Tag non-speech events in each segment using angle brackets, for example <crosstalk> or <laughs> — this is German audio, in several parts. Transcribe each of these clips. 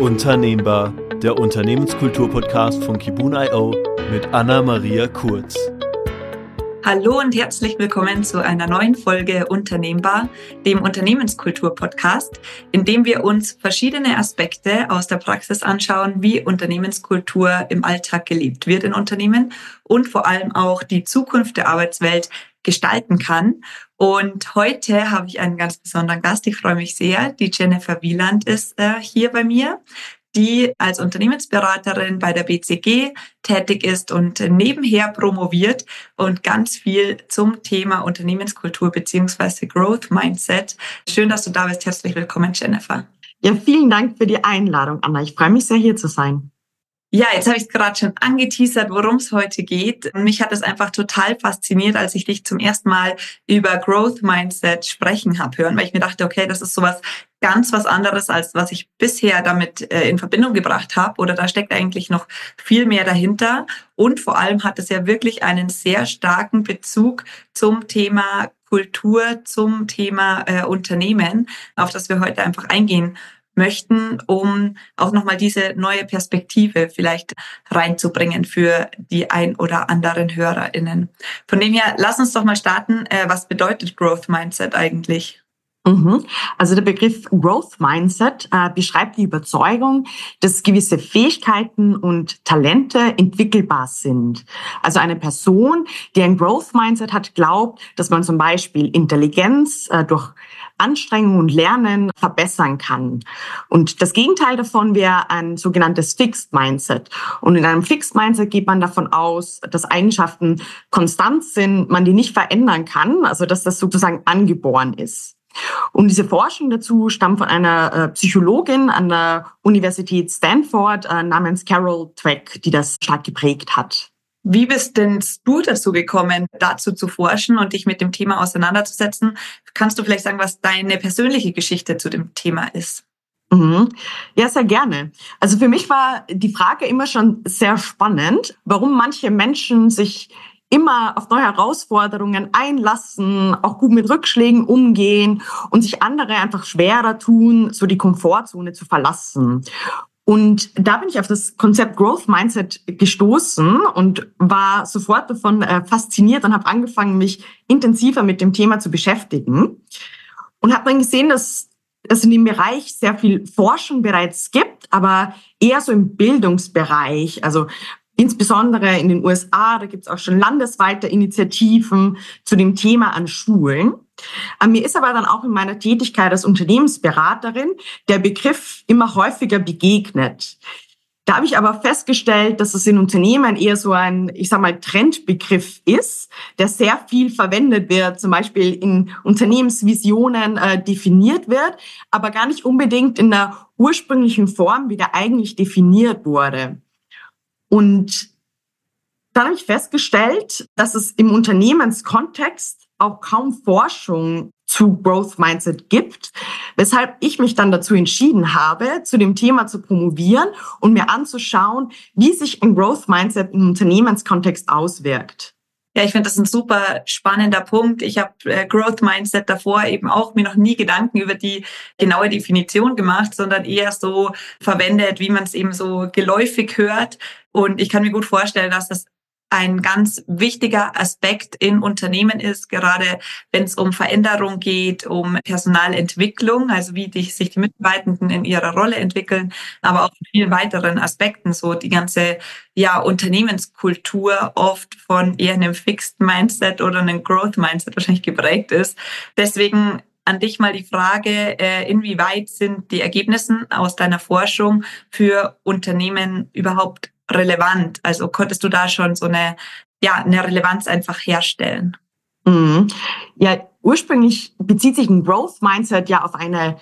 Unternehmbar, der Unternehmenskultur-Podcast von Kibun.io mit Anna-Maria Kurz. Hallo und herzlich willkommen zu einer neuen Folge Unternehmbar, dem Unternehmenskultur-Podcast, in dem wir uns verschiedene Aspekte aus der Praxis anschauen, wie Unternehmenskultur im Alltag gelebt wird in Unternehmen und vor allem auch die Zukunft der Arbeitswelt gestalten kann. Und heute habe ich einen ganz besonderen Gast. Ich freue mich sehr. Die Jennifer Wieland ist äh, hier bei mir, die als Unternehmensberaterin bei der BCG tätig ist und nebenher promoviert und ganz viel zum Thema Unternehmenskultur beziehungsweise Growth Mindset. Schön, dass du da bist. Herzlich willkommen, Jennifer. Ja, vielen Dank für die Einladung, Anna. Ich freue mich sehr, hier zu sein. Ja, jetzt habe ich es gerade schon angeteasert, worum es heute geht. Mich hat es einfach total fasziniert, als ich dich zum ersten Mal über Growth Mindset sprechen habe hören, weil ich mir dachte, okay, das ist sowas ganz was anderes, als was ich bisher damit äh, in Verbindung gebracht habe. Oder da steckt eigentlich noch viel mehr dahinter. Und vor allem hat es ja wirklich einen sehr starken Bezug zum Thema Kultur, zum Thema äh, Unternehmen, auf das wir heute einfach eingehen möchten, um auch nochmal diese neue Perspektive vielleicht reinzubringen für die ein oder anderen HörerInnen. Von dem her, lass uns doch mal starten. Äh, was bedeutet Growth Mindset eigentlich? Mhm. Also der Begriff Growth Mindset äh, beschreibt die Überzeugung, dass gewisse Fähigkeiten und Talente entwickelbar sind. Also eine Person, die ein Growth Mindset hat, glaubt, dass man zum Beispiel Intelligenz äh, durch Anstrengung und Lernen verbessern kann. Und das Gegenteil davon wäre ein sogenanntes Fixed Mindset. Und in einem Fixed Mindset geht man davon aus, dass Eigenschaften konstant sind, man die nicht verändern kann, also dass das sozusagen angeboren ist. Und diese Forschung dazu stammt von einer äh, Psychologin an der Universität Stanford äh, namens Carol Dweck, die das stark geprägt hat. Wie bist denn du dazu gekommen, dazu zu forschen und dich mit dem Thema auseinanderzusetzen? Kannst du vielleicht sagen, was deine persönliche Geschichte zu dem Thema ist? Mhm. Ja, sehr gerne. Also für mich war die Frage immer schon sehr spannend, warum manche Menschen sich immer auf neue Herausforderungen einlassen, auch gut mit Rückschlägen umgehen und sich andere einfach schwerer tun, so die Komfortzone zu verlassen. Und da bin ich auf das Konzept Growth Mindset gestoßen und war sofort davon äh, fasziniert und habe angefangen, mich intensiver mit dem Thema zu beschäftigen. Und habe dann gesehen, dass es in dem Bereich sehr viel Forschung bereits gibt, aber eher so im Bildungsbereich. Also insbesondere in den USA, da gibt es auch schon landesweite Initiativen zu dem Thema an Schulen. Äh, mir ist aber dann auch in meiner Tätigkeit als Unternehmensberaterin der Begriff immer häufiger begegnet. Da habe ich aber festgestellt, dass es in Unternehmen eher so ein, ich sag mal, Trendbegriff ist, der sehr viel verwendet wird, zum Beispiel in Unternehmensvisionen äh, definiert wird, aber gar nicht unbedingt in der ursprünglichen Form, wie der eigentlich definiert wurde. Und dann habe ich festgestellt, dass es im Unternehmenskontext auch kaum Forschung zu Growth Mindset gibt, weshalb ich mich dann dazu entschieden habe, zu dem Thema zu promovieren und mir anzuschauen, wie sich ein Growth Mindset im Unternehmenskontext auswirkt. Ja, ich finde das ein super spannender Punkt. Ich habe äh, Growth Mindset davor eben auch mir noch nie Gedanken über die genaue Definition gemacht, sondern eher so verwendet, wie man es eben so geläufig hört. Und ich kann mir gut vorstellen, dass das ein ganz wichtiger Aspekt in Unternehmen ist, gerade wenn es um Veränderung geht, um Personalentwicklung, also wie die, sich die Mitarbeitenden in ihrer Rolle entwickeln, aber auch in vielen weiteren Aspekten, so die ganze ja, Unternehmenskultur oft von eher einem Fixed Mindset oder einem Growth Mindset wahrscheinlich geprägt ist. Deswegen an dich mal die Frage, äh, inwieweit sind die Ergebnisse aus deiner Forschung für Unternehmen überhaupt relevant? Also konntest du da schon so eine, ja, eine Relevanz einfach herstellen? Mhm. Ja, ursprünglich bezieht sich ein Growth Mindset ja auf eine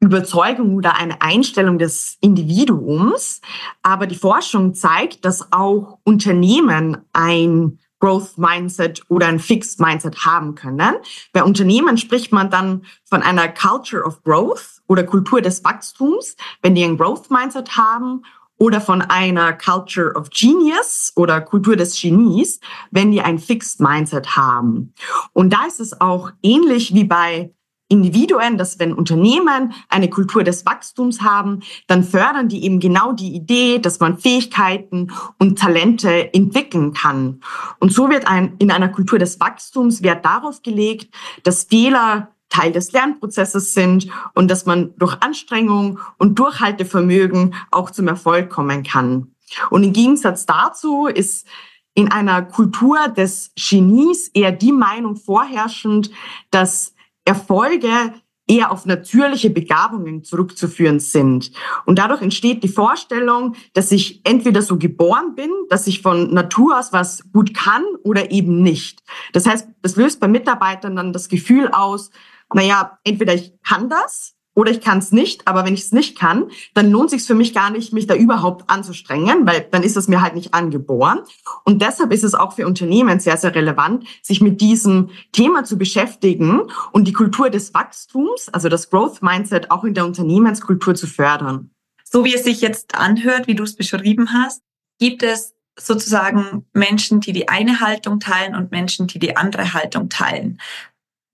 Überzeugung oder eine Einstellung des Individuums. Aber die Forschung zeigt, dass auch Unternehmen ein Growth Mindset oder ein Fixed Mindset haben können. Bei Unternehmen spricht man dann von einer Culture of Growth oder Kultur des Wachstums, wenn die ein Growth Mindset haben oder von einer Culture of Genius oder Kultur des Genies, wenn die ein Fixed Mindset haben. Und da ist es auch ähnlich wie bei Individuen, dass wenn Unternehmen eine Kultur des Wachstums haben, dann fördern die eben genau die Idee, dass man Fähigkeiten und Talente entwickeln kann. Und so wird ein, in einer Kultur des Wachstums Wert darauf gelegt, dass Fehler Teil des Lernprozesses sind und dass man durch Anstrengung und Durchhaltevermögen auch zum Erfolg kommen kann. Und im Gegensatz dazu ist in einer Kultur des Genies eher die Meinung vorherrschend, dass Erfolge eher auf natürliche Begabungen zurückzuführen sind. Und dadurch entsteht die Vorstellung, dass ich entweder so geboren bin, dass ich von Natur aus was gut kann oder eben nicht. Das heißt, das löst bei Mitarbeitern dann das Gefühl aus, naja, entweder ich kann das oder ich kann es nicht, aber wenn ich es nicht kann, dann lohnt sich für mich gar nicht, mich da überhaupt anzustrengen, weil dann ist es mir halt nicht angeboren. Und deshalb ist es auch für Unternehmen sehr, sehr relevant, sich mit diesem Thema zu beschäftigen und die Kultur des Wachstums, also das Growth Mindset, auch in der Unternehmenskultur zu fördern. So wie es sich jetzt anhört, wie du es beschrieben hast, gibt es sozusagen Menschen, die die eine Haltung teilen und Menschen, die die andere Haltung teilen.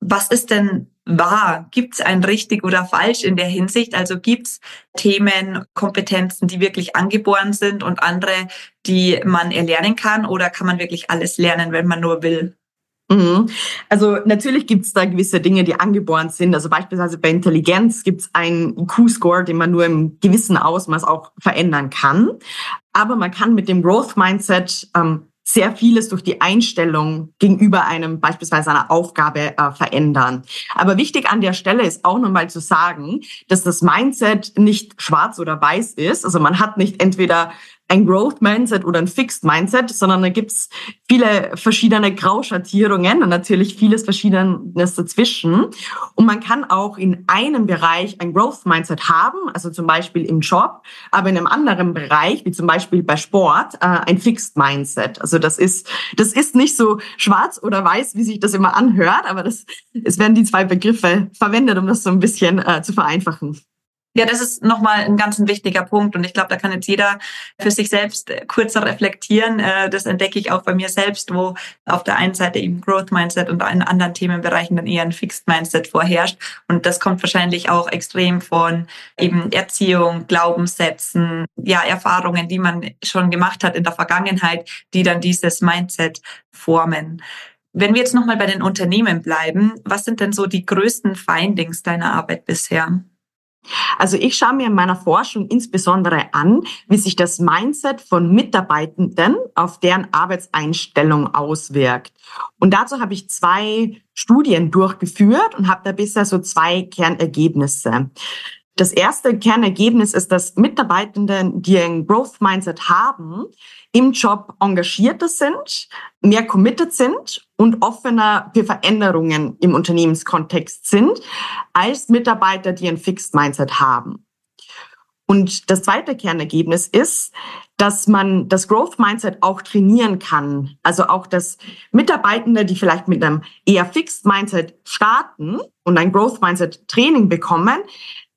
Was ist denn wahr? Gibt es ein richtig oder falsch in der Hinsicht? Also gibt es Themen, Kompetenzen, die wirklich angeboren sind und andere, die man erlernen kann? Oder kann man wirklich alles lernen, wenn man nur will? Mhm. Also natürlich gibt es da gewisse Dinge, die angeboren sind. Also beispielsweise bei Intelligenz gibt es einen IQ-Score, den man nur im gewissen Ausmaß auch verändern kann. Aber man kann mit dem Growth Mindset ähm, sehr vieles durch die Einstellung gegenüber einem beispielsweise einer Aufgabe äh, verändern. Aber wichtig an der Stelle ist auch nochmal zu sagen, dass das Mindset nicht schwarz oder weiß ist. Also man hat nicht entweder ein Growth Mindset oder ein Fixed Mindset, sondern da gibt's viele verschiedene Grauschattierungen und natürlich vieles Verschiedenes dazwischen. Und man kann auch in einem Bereich ein Growth Mindset haben, also zum Beispiel im Job, aber in einem anderen Bereich, wie zum Beispiel bei Sport, äh, ein Fixed Mindset. Also das ist, das ist nicht so schwarz oder weiß, wie sich das immer anhört, aber das, es werden die zwei Begriffe verwendet, um das so ein bisschen äh, zu vereinfachen. Ja, das ist nochmal ein ganz ein wichtiger Punkt und ich glaube, da kann jetzt jeder für sich selbst äh, kurzer reflektieren. Äh, das entdecke ich auch bei mir selbst, wo auf der einen Seite eben Growth Mindset und in anderen Themenbereichen dann eher ein Fixed Mindset vorherrscht. Und das kommt wahrscheinlich auch extrem von eben Erziehung, Glaubenssätzen, ja, Erfahrungen, die man schon gemacht hat in der Vergangenheit, die dann dieses Mindset formen. Wenn wir jetzt nochmal bei den Unternehmen bleiben, was sind denn so die größten Findings deiner Arbeit bisher? Also ich schaue mir in meiner Forschung insbesondere an, wie sich das Mindset von Mitarbeitenden auf deren Arbeitseinstellung auswirkt. Und dazu habe ich zwei Studien durchgeführt und habe da bisher so zwei Kernergebnisse. Das erste Kernergebnis ist, dass Mitarbeitende, die ein Growth Mindset haben, im Job engagierter sind, mehr committed sind und offener für Veränderungen im Unternehmenskontext sind, als Mitarbeiter, die ein Fixed Mindset haben. Und das zweite Kernergebnis ist, dass man das Growth Mindset auch trainieren kann. Also auch, dass Mitarbeitende, die vielleicht mit einem eher Fixed Mindset starten und ein Growth Mindset Training bekommen,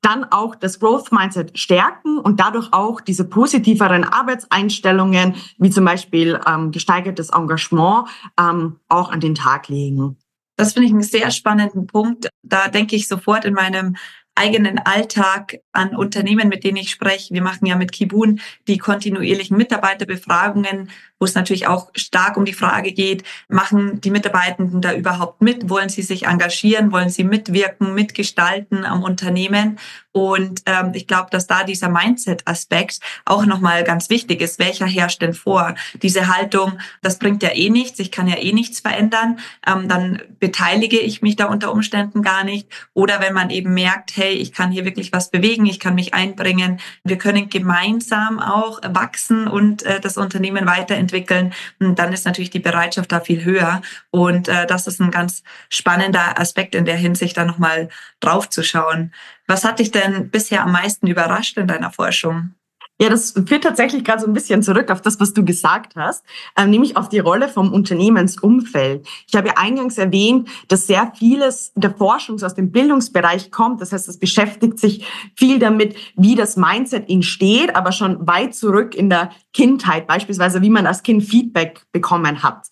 dann auch das Growth Mindset stärken und dadurch auch diese positiveren Arbeitseinstellungen, wie zum Beispiel ähm, gesteigertes Engagement, ähm, auch an den Tag legen. Das finde ich einen sehr spannenden Punkt. Da denke ich sofort in meinem eigenen Alltag an Unternehmen, mit denen ich spreche. Wir machen ja mit Kibun die kontinuierlichen Mitarbeiterbefragungen, wo es natürlich auch stark um die Frage geht, machen die Mitarbeitenden da überhaupt mit? Wollen sie sich engagieren? Wollen sie mitwirken, mitgestalten am Unternehmen? Und ähm, ich glaube, dass da dieser Mindset-Aspekt auch nochmal ganz wichtig ist. Welcher herrscht denn vor? Diese Haltung, das bringt ja eh nichts, ich kann ja eh nichts verändern, ähm, dann beteilige ich mich da unter Umständen gar nicht. Oder wenn man eben merkt, hey, ich kann hier wirklich was bewegen, ich kann mich einbringen, wir können gemeinsam auch wachsen und äh, das Unternehmen weiterentwickeln, dann ist natürlich die Bereitschaft da viel höher. Und äh, das ist ein ganz spannender Aspekt in der Hinsicht, da nochmal drauf zu schauen. Was hat dich denn bisher am meisten überrascht in deiner Forschung? Ja, das führt tatsächlich gerade so ein bisschen zurück auf das, was du gesagt hast, ähm, nämlich auf die Rolle vom Unternehmensumfeld. Ich habe ja eingangs erwähnt, dass sehr vieles der Forschung aus dem Bildungsbereich kommt. Das heißt, es beschäftigt sich viel damit, wie das Mindset entsteht, aber schon weit zurück in der Kindheit, beispielsweise wie man als Kind Feedback bekommen hat.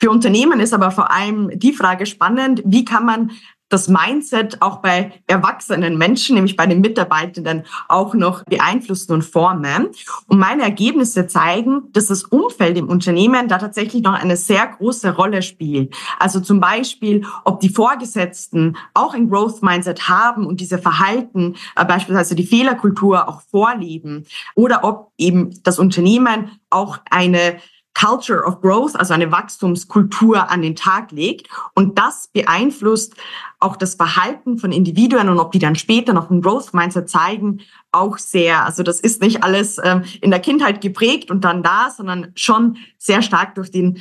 Für Unternehmen ist aber vor allem die Frage spannend, wie kann man das Mindset auch bei erwachsenen Menschen, nämlich bei den Mitarbeitenden, auch noch beeinflussen und formen. Und meine Ergebnisse zeigen, dass das Umfeld im Unternehmen da tatsächlich noch eine sehr große Rolle spielt. Also zum Beispiel, ob die Vorgesetzten auch ein Growth Mindset haben und diese Verhalten, äh, beispielsweise die Fehlerkultur auch vorleben oder ob eben das Unternehmen auch eine Culture of Growth, also eine Wachstumskultur an den Tag legt. Und das beeinflusst auch das Verhalten von Individuen und ob die dann später noch ein Growth Mindset zeigen, auch sehr. Also das ist nicht alles ähm, in der Kindheit geprägt und dann da, sondern schon sehr stark durch den,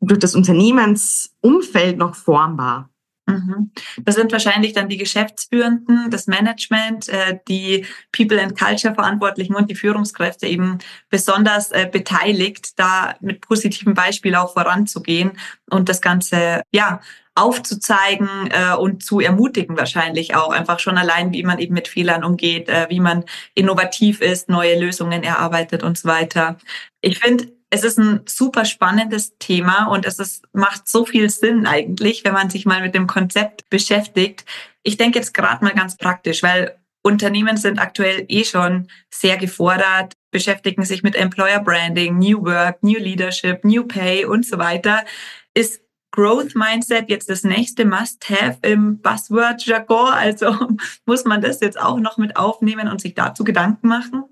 durch das Unternehmensumfeld noch formbar. Mhm. Das sind wahrscheinlich dann die Geschäftsführenden, das Management, äh, die People and Culture Verantwortlichen und die Führungskräfte eben besonders äh, beteiligt, da mit positiven Beispielen auch voranzugehen und das Ganze, ja, aufzuzeigen äh, und zu ermutigen wahrscheinlich auch einfach schon allein, wie man eben mit Fehlern umgeht, wie man innovativ ist, neue Lösungen erarbeitet und so weiter. Ich finde, es ist ein super spannendes Thema und es ist, macht so viel Sinn eigentlich, wenn man sich mal mit dem Konzept beschäftigt. Ich denke jetzt gerade mal ganz praktisch, weil Unternehmen sind aktuell eh schon sehr gefordert, beschäftigen sich mit Employer Branding, New Work, New Leadership, New Pay und so weiter. Ist Growth Mindset jetzt das nächste Must-Have im Buzzword-Jargon? Also <laughs> muss man das jetzt auch noch mit aufnehmen und sich dazu Gedanken machen?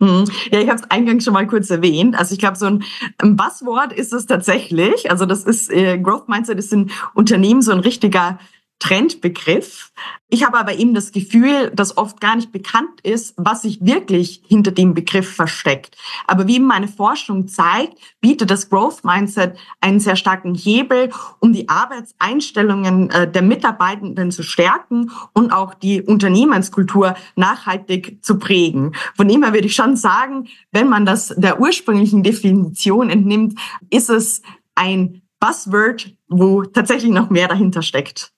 Mhm. Ja, ich habe es eingangs schon mal kurz erwähnt. Also ich glaube, so ein, ein Buzzword ist es tatsächlich. Also das ist äh, Growth Mindset ist in Unternehmen so ein richtiger Trendbegriff. Ich habe aber eben das Gefühl, dass oft gar nicht bekannt ist, was sich wirklich hinter dem Begriff versteckt. Aber wie meine Forschung zeigt, bietet das Growth Mindset einen sehr starken Hebel, um die Arbeitseinstellungen äh, der Mitarbeitenden zu stärken und auch die Unternehmenskultur nachhaltig zu prägen. Von dem her würde ich schon sagen, wenn man das der ursprünglichen Definition entnimmt, ist es ein Buzzword, wo tatsächlich noch mehr dahinter steckt.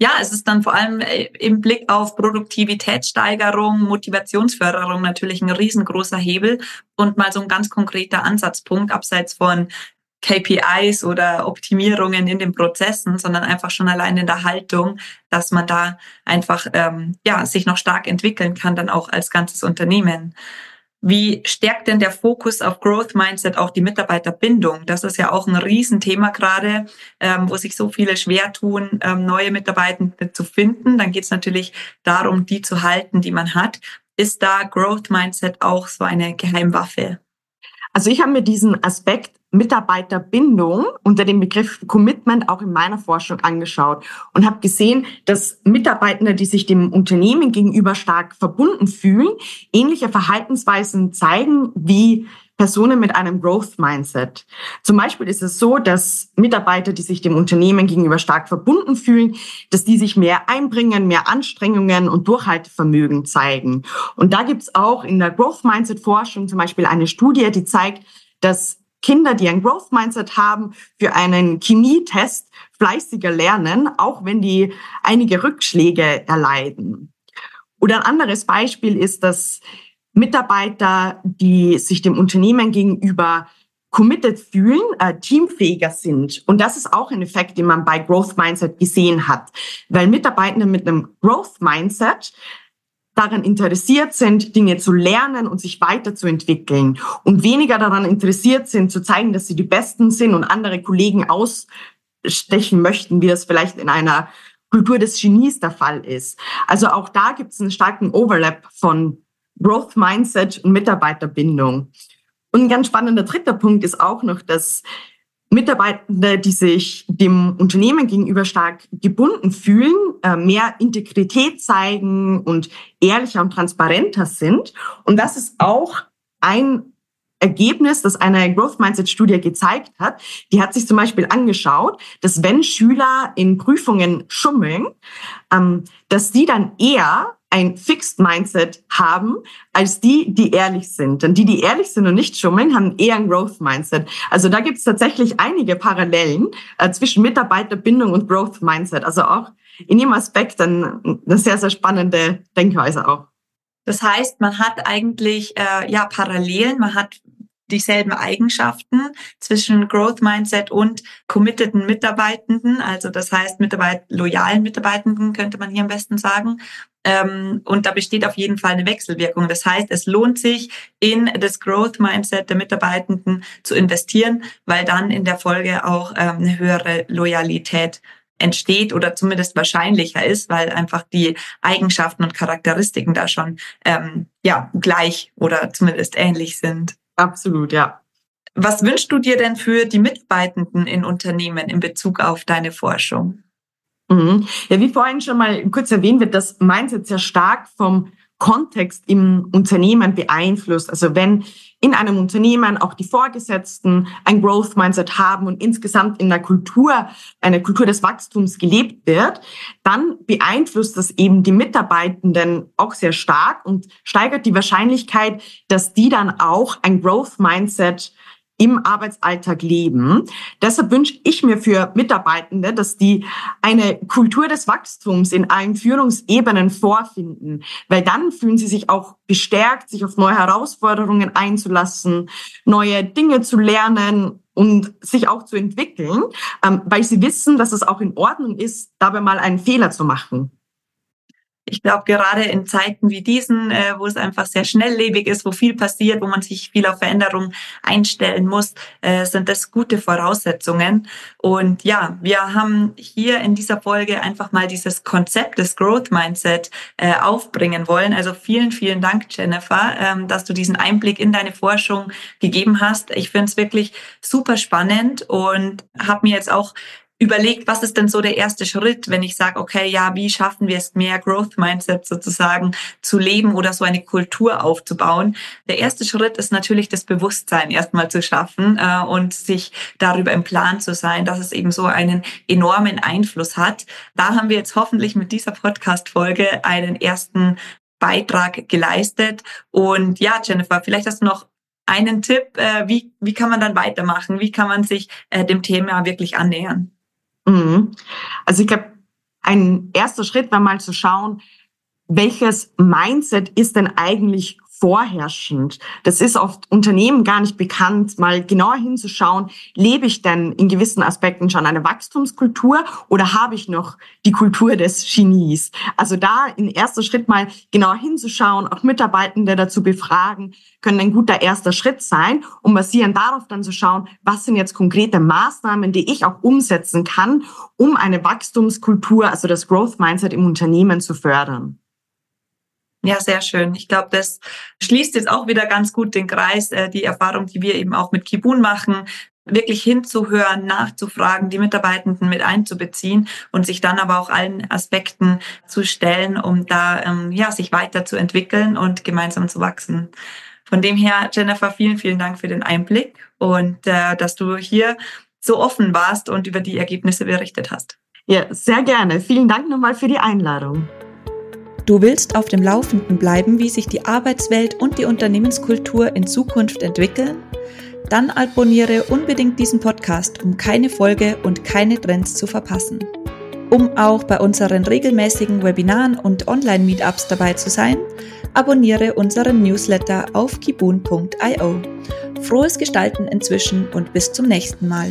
Ja, es ist dann vor allem äh, im Blick auf Produktivitätssteigerung, Motivationsförderung natürlich ein riesengroßer Hebel und mal so ein ganz konkreter Ansatzpunkt abseits von KPIs oder Optimierungen in den Prozessen, sondern einfach schon allein in der Haltung, dass man da einfach ähm, ja sich noch stark entwickeln kann, dann auch als ganzes Unternehmen. Wie stärkt denn der Fokus auf Growth Mindset auch die Mitarbeiterbindung? Das ist ja auch ein Riesenthema gerade, ähm, wo sich so viele schwer tun, ähm, neue Mitarbeitende zu finden. Dann geht es natürlich darum, die zu halten, die man hat. Ist da Growth Mindset auch so eine Geheimwaffe? Also ich habe mir diesen Aspekt Mitarbeiterbindung unter dem Begriff Commitment auch in meiner Forschung angeschaut und habe gesehen, dass Mitarbeitende, die sich dem Unternehmen gegenüber stark verbunden fühlen, ähnliche Verhaltensweisen zeigen wie Personen mit einem Growth Mindset. Zum Beispiel ist es so, dass Mitarbeiter, die sich dem Unternehmen gegenüber stark verbunden fühlen, dass die sich mehr einbringen, mehr Anstrengungen und Durchhaltevermögen zeigen. Und da gibt's auch in der Growth Mindset Forschung zum Beispiel eine Studie, die zeigt, dass Kinder, die ein Growth Mindset haben, für einen Chemietest fleißiger lernen, auch wenn die einige Rückschläge erleiden. Oder ein anderes Beispiel ist, dass Mitarbeiter, die sich dem Unternehmen gegenüber committed fühlen, äh, teamfähiger sind. Und das ist auch ein Effekt, den man bei Growth Mindset gesehen hat. Weil Mitarbeitende mit einem Growth Mindset daran interessiert sind, Dinge zu lernen und sich weiterzuentwickeln und weniger daran interessiert sind, zu zeigen, dass sie die Besten sind und andere Kollegen ausstechen möchten, wie das vielleicht in einer Kultur des Genies der Fall ist. Also auch da gibt es einen starken Overlap von Growth Mindset und Mitarbeiterbindung. Und ein ganz spannender dritter Punkt ist auch noch, dass Mitarbeitende, die sich dem Unternehmen gegenüber stark gebunden fühlen, äh, mehr Integrität zeigen und ehrlicher und transparenter sind. Und das ist auch ein Ergebnis, das eine Growth Mindset Studie gezeigt hat. Die hat sich zum Beispiel angeschaut, dass wenn Schüler in Prüfungen schummeln, ähm, dass die dann eher ein Fixed Mindset haben, als die, die ehrlich sind. Denn die, die ehrlich sind und nicht schummeln, haben eher ein Growth Mindset. Also da gibt es tatsächlich einige Parallelen äh, zwischen Mitarbeiterbindung und Growth Mindset. Also auch in dem Aspekt ein, eine sehr, sehr spannende Denkweise auch. Das heißt, man hat eigentlich äh, ja Parallelen, man hat dieselben Eigenschaften zwischen Growth Mindset und committeden Mitarbeitenden, also das heißt Mitarbeit loyalen Mitarbeitenden könnte man hier am besten sagen. Ähm, und da besteht auf jeden Fall eine Wechselwirkung. Das heißt, es lohnt sich, in das Growth Mindset der Mitarbeitenden zu investieren, weil dann in der Folge auch ähm, eine höhere Loyalität entsteht oder zumindest wahrscheinlicher ist, weil einfach die Eigenschaften und Charakteristiken da schon ähm, ja gleich oder zumindest ähnlich sind. Absolut, ja. Was wünschst du dir denn für die Mitarbeitenden in Unternehmen in Bezug auf deine Forschung? Mhm. Ja, wie vorhin schon mal kurz erwähnt wird, das Mindset sehr stark vom Kontext im Unternehmen beeinflusst. Also wenn in einem Unternehmen auch die Vorgesetzten ein Growth Mindset haben und insgesamt in der Kultur, eine Kultur des Wachstums gelebt wird, dann beeinflusst das eben die Mitarbeitenden auch sehr stark und steigert die Wahrscheinlichkeit, dass die dann auch ein Growth Mindset im Arbeitsalltag leben. Deshalb wünsche ich mir für Mitarbeitende, dass die eine Kultur des Wachstums in allen Führungsebenen vorfinden, weil dann fühlen sie sich auch bestärkt, sich auf neue Herausforderungen einzulassen, neue Dinge zu lernen und sich auch zu entwickeln, ähm, weil sie wissen, dass es auch in Ordnung ist, dabei mal einen Fehler zu machen ich glaube, gerade in Zeiten wie diesen, äh, wo es einfach sehr schnelllebig ist, wo viel passiert, wo man sich viel auf Veränderung einstellen muss, äh, sind das gute Voraussetzungen. Und ja, wir haben hier in dieser Folge einfach mal dieses Konzept des Growth Mindset äh, aufbringen wollen. Also vielen, vielen Dank, Jennifer, ähm, dass du diesen Einblick in deine Forschung gegeben hast. Ich finde es wirklich super spannend und habe mir jetzt auch überlegt, was ist denn so der erste Schritt, wenn ich sage, okay, ja, wie schaffen wir es, mehr Growth Mindset sozusagen zu leben oder so eine Kultur aufzubauen? Der erste Schritt ist natürlich das Bewusstsein erstmal zu schaffen äh, und sich darüber im Plan zu sein, dass es eben so einen enormen Einfluss hat. Da haben wir jetzt hoffentlich mit dieser Podcast-Folge einen ersten Beitrag geleistet. Und ja, Jennifer, vielleicht hast du noch einen Tipp, äh, wie, wie kann man dann weitermachen? Wie kann man sich äh, dem Thema wirklich annähern? Mhm. Also ich glaube, ein erster Schritt war mal zu schauen, welches Mindset ist denn eigentlich vorherrschend. Das ist oft Unternehmen gar nicht bekannt, mal genauer hinzuschauen, lebe ich denn in gewissen Aspekten schon eine Wachstumskultur oder habe ich noch die Kultur des Genies? Also da in erster Schritt mal genauer hinzuschauen, auch Mitarbeitende dazu befragen, können ein guter erster Schritt sein, um basierend darauf dann zu schauen, was sind jetzt konkrete Maßnahmen, die ich auch umsetzen kann, um eine Wachstumskultur, also das Growth Mindset im Unternehmen zu fördern. Ja, sehr schön. Ich glaube, das schließt jetzt auch wieder ganz gut den Kreis, äh, die Erfahrung, die wir eben auch mit Kibun machen, wirklich hinzuhören, nachzufragen, die Mitarbeitenden mit einzubeziehen und sich dann aber auch allen Aspekten zu stellen, um da ähm, ja sich weiterzuentwickeln und gemeinsam zu wachsen. Von dem her, Jennifer, vielen, vielen Dank für den Einblick und äh, dass du hier so offen warst und über die Ergebnisse berichtet hast. Ja, sehr gerne. Vielen Dank nochmal für die Einladung. Du willst auf dem Laufenden bleiben, wie sich die Arbeitswelt und die Unternehmenskultur in Zukunft entwickeln? Dann abonniere unbedingt diesen Podcast, um keine Folge und keine Trends zu verpassen. Um auch bei unseren regelmäßigen Webinaren und Online-Meetups dabei zu sein, abonniere unseren Newsletter auf kibun.io. Frohes Gestalten inzwischen und bis zum nächsten Mal.